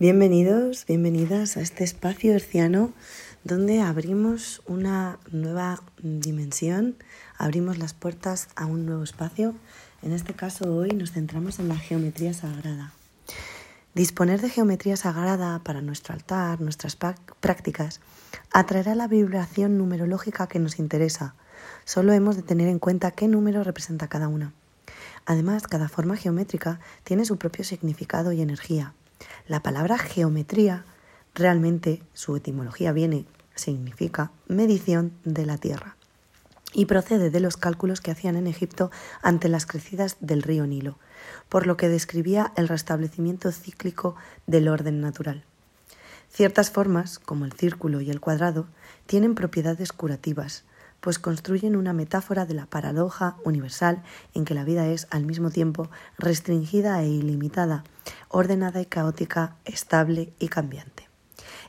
Bienvenidos, bienvenidas a este espacio herciano donde abrimos una nueva dimensión, abrimos las puertas a un nuevo espacio. En este caso hoy nos centramos en la geometría sagrada. Disponer de geometría sagrada para nuestro altar, nuestras prácticas, atraerá la vibración numerológica que nos interesa. Solo hemos de tener en cuenta qué número representa cada una. Además, cada forma geométrica tiene su propio significado y energía. La palabra geometría realmente su etimología viene, significa medición de la tierra y procede de los cálculos que hacían en Egipto ante las crecidas del río Nilo, por lo que describía el restablecimiento cíclico del orden natural. Ciertas formas, como el círculo y el cuadrado, tienen propiedades curativas, pues construyen una metáfora de la paradoja universal en que la vida es al mismo tiempo restringida e ilimitada, ordenada y caótica, estable y cambiante.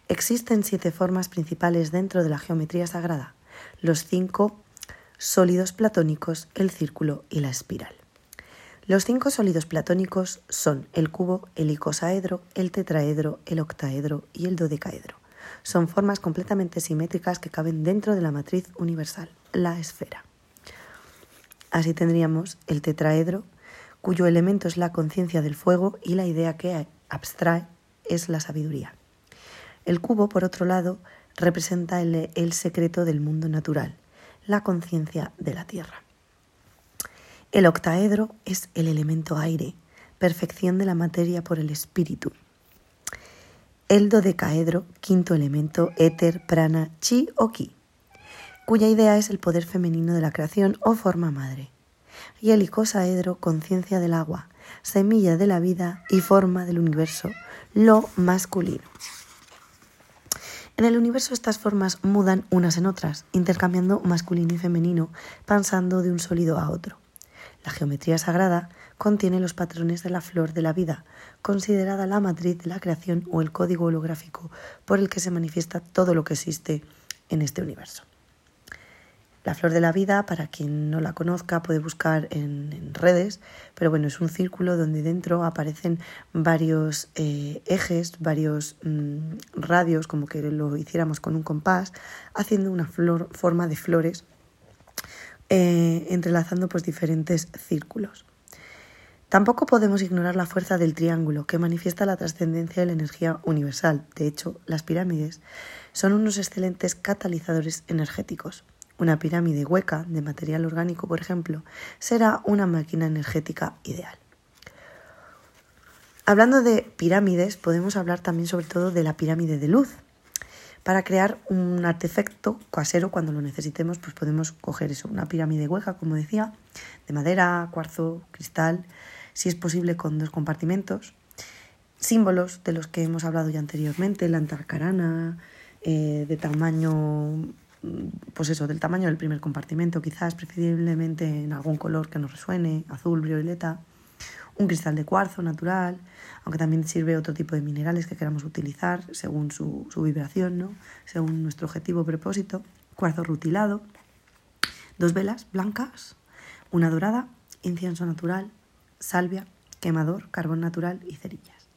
Existen siete formas principales dentro de la geometría sagrada, los cinco sólidos platónicos, el círculo y la espiral. Los cinco sólidos platónicos son el cubo, el icosaedro, el tetraedro, el octaedro y el dodecaedro. Son formas completamente simétricas que caben dentro de la matriz universal, la esfera. Así tendríamos el tetraedro, cuyo elemento es la conciencia del fuego y la idea que abstrae es la sabiduría. El cubo, por otro lado, representa el, el secreto del mundo natural, la conciencia de la tierra. El octaedro es el elemento aire, perfección de la materia por el espíritu. El dodecaedro, quinto elemento, éter, prana, chi o ki, cuya idea es el poder femenino de la creación o forma madre. Y el icosaedro, conciencia del agua, semilla de la vida y forma del universo, lo masculino. En el universo estas formas mudan unas en otras, intercambiando masculino y femenino, pasando de un sólido a otro. La geometría sagrada contiene los patrones de la flor de la vida, considerada la matriz de la creación o el código holográfico por el que se manifiesta todo lo que existe en este universo. La flor de la vida, para quien no la conozca, puede buscar en, redes, pero bueno, es un círculo donde dentro aparecen varios eh, ejes, varios mm, radios, como que lo hiciéramos con un compás, haciendo una forma de flores eh, entrelazando pues diferentes círculos. Tampoco podemos ignorar la fuerza del triángulo, que manifiesta la trascendencia de la energía universal. De hecho, las pirámides son unos excelentes catalizadores energéticos. Una pirámide hueca de material orgánico, por ejemplo, será una máquina energética ideal. Hablando de pirámides, podemos hablar también sobre todo de la pirámide de luz, para crear un artefacto casero cuando lo necesitemos, pues podemos coger eso, una pirámide hueca, como decía, de madera, cuarzo, cristal, si es posible con dos compartimentos, símbolos de los que hemos hablado ya anteriormente, la antarcarana, eh, de tamaño, pues eso, del tamaño del primer compartimento, quizás preferiblemente en algún color que nos resuene, azul, violeta, un cristal de cuarzo natural, aunque también sirve otro tipo de minerales que queramos utilizar según su, vibración, ¿no? según nuestro objetivo o propósito, cuarzo rutilado, dos velas blancas, una dorada, incienso natural, salvia, quemador, carbón natural y cerillas.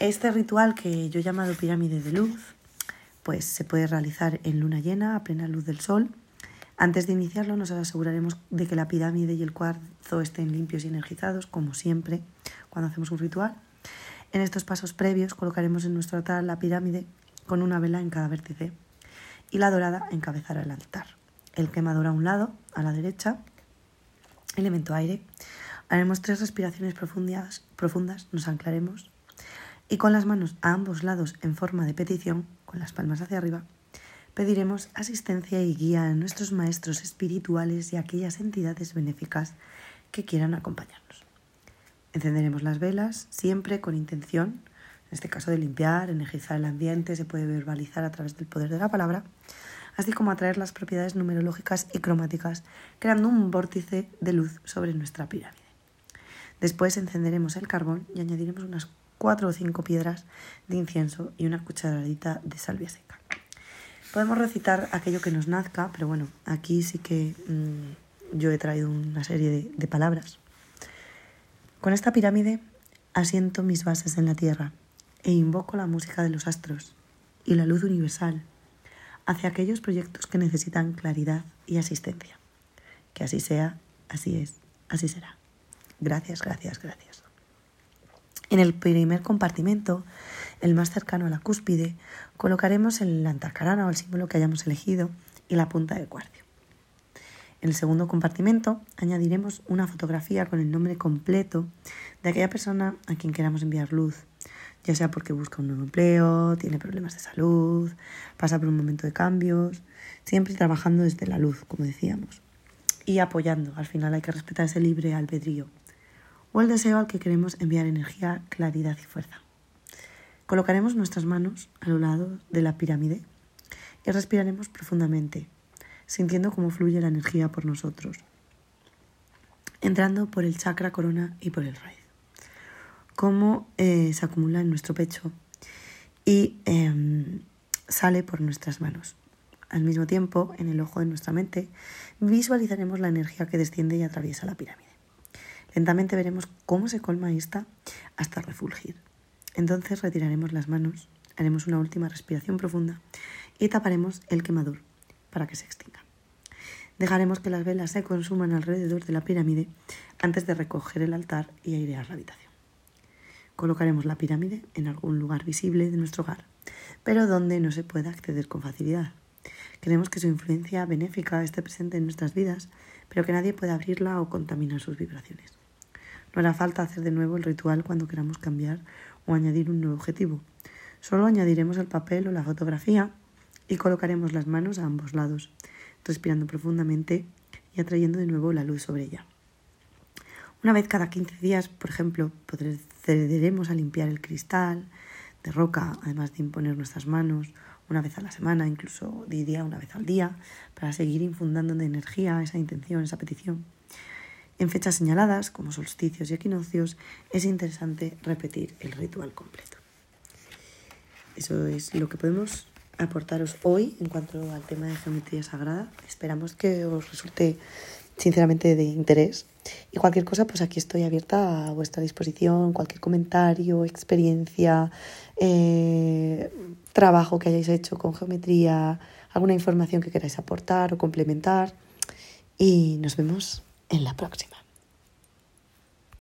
Este ritual que yo he llamado pirámide de luz, pues se puede realizar en luna llena a plena luz del sol antes de iniciarlo nos aseguraremos de que la pirámide y el cuarzo estén limpios y energizados, como siempre cuando hacemos un ritual. En estos pasos previos colocaremos en nuestro altar la pirámide con una vela en cada vértice y la dorada encabezará el altar. El quemador a un lado, a la derecha, elemento aire. Haremos tres respiraciones profundas, profundas, nos anclaremos y con las manos a ambos lados en forma de petición, con las palmas hacia arriba, pediremos asistencia y guía a nuestros maestros espirituales y a aquellas entidades benéficas que quieran acompañarnos. Encenderemos las velas siempre con intención, en este caso de limpiar, energizar el ambiente, se puede verbalizar a través del poder de la palabra, así como atraer las propiedades numerológicas y cromáticas, creando un vórtice de luz sobre nuestra pirámide. Después encenderemos el carbón y añadiremos unas cuatro o cinco piedras de incienso y una cucharadita de salvia seca. Podemos recitar aquello que nos nazca, pero bueno, aquí sí que mm, yo he traído una serie de, palabras. Con esta pirámide asiento mis bases en la tierra e invoco la música de los astros y la luz universal hacia aquellos proyectos que necesitan claridad y asistencia. Que así sea, así es, así será. Gracias, gracias, gracias. En el primer compartimento, el más cercano a la cúspide, colocaremos el antacarana o el símbolo que hayamos elegido y la punta de cuarcio. En el segundo compartimento añadiremos una fotografía con el nombre completo de aquella persona a quien queramos enviar luz, ya sea porque busca un nuevo empleo, tiene problemas de salud, pasa por un momento de cambios, siempre trabajando desde la luz, como decíamos, y apoyando. Al final hay que respetar ese libre albedrío o el deseo al que queremos enviar energía, claridad y fuerza. Colocaremos nuestras manos a lo lado de la pirámide y respiraremos profundamente, sintiendo cómo fluye la energía por nosotros, entrando por el chakra corona y por el raíz. Cómo eh, se acumula en nuestro pecho y em, sale por nuestras manos. Al mismo tiempo, en el ojo de nuestra mente, visualizaremos la energía que desciende y atraviesa la pirámide. Lentamente veremos cómo se colma esta hasta refulgir. Entonces retiraremos las manos, haremos una última respiración profunda y taparemos el quemador para que se extinga. Dejaremos que las velas se consuman alrededor de la pirámide antes de recoger el altar y airear la habitación. Colocaremos la pirámide en algún lugar visible de nuestro hogar, pero donde no se pueda acceder con facilidad. Queremos que su influencia benéfica esté presente en nuestras vidas, pero que nadie pueda abrirla o contaminar sus vibraciones. No hará falta hacer de nuevo el ritual cuando queramos cambiar o añadir un nuevo objetivo. Solo añadiremos el papel o la fotografía y colocaremos las manos a ambos lados, respirando profundamente y atrayendo de nuevo la luz sobre ella. Una vez cada 15 días, por ejemplo, procederemos a limpiar el cristal de roca, además de imponer nuestras manos una vez a la semana, incluso diría una vez al día, para seguir infundando de energía esa intención, esa petición. En fechas señaladas, como solsticios y equinoccios, es interesante repetir el ritual completo. Eso es lo que podemos aportaros hoy en cuanto al tema de geometría sagrada. Esperamos que os resulte sinceramente de interés. Y cualquier cosa, pues aquí estoy abierta a vuestra disposición, cualquier comentario, experiencia, eh, trabajo que hayáis hecho con geometría, alguna información que queráis aportar o complementar. Y nos vemos en la próxima.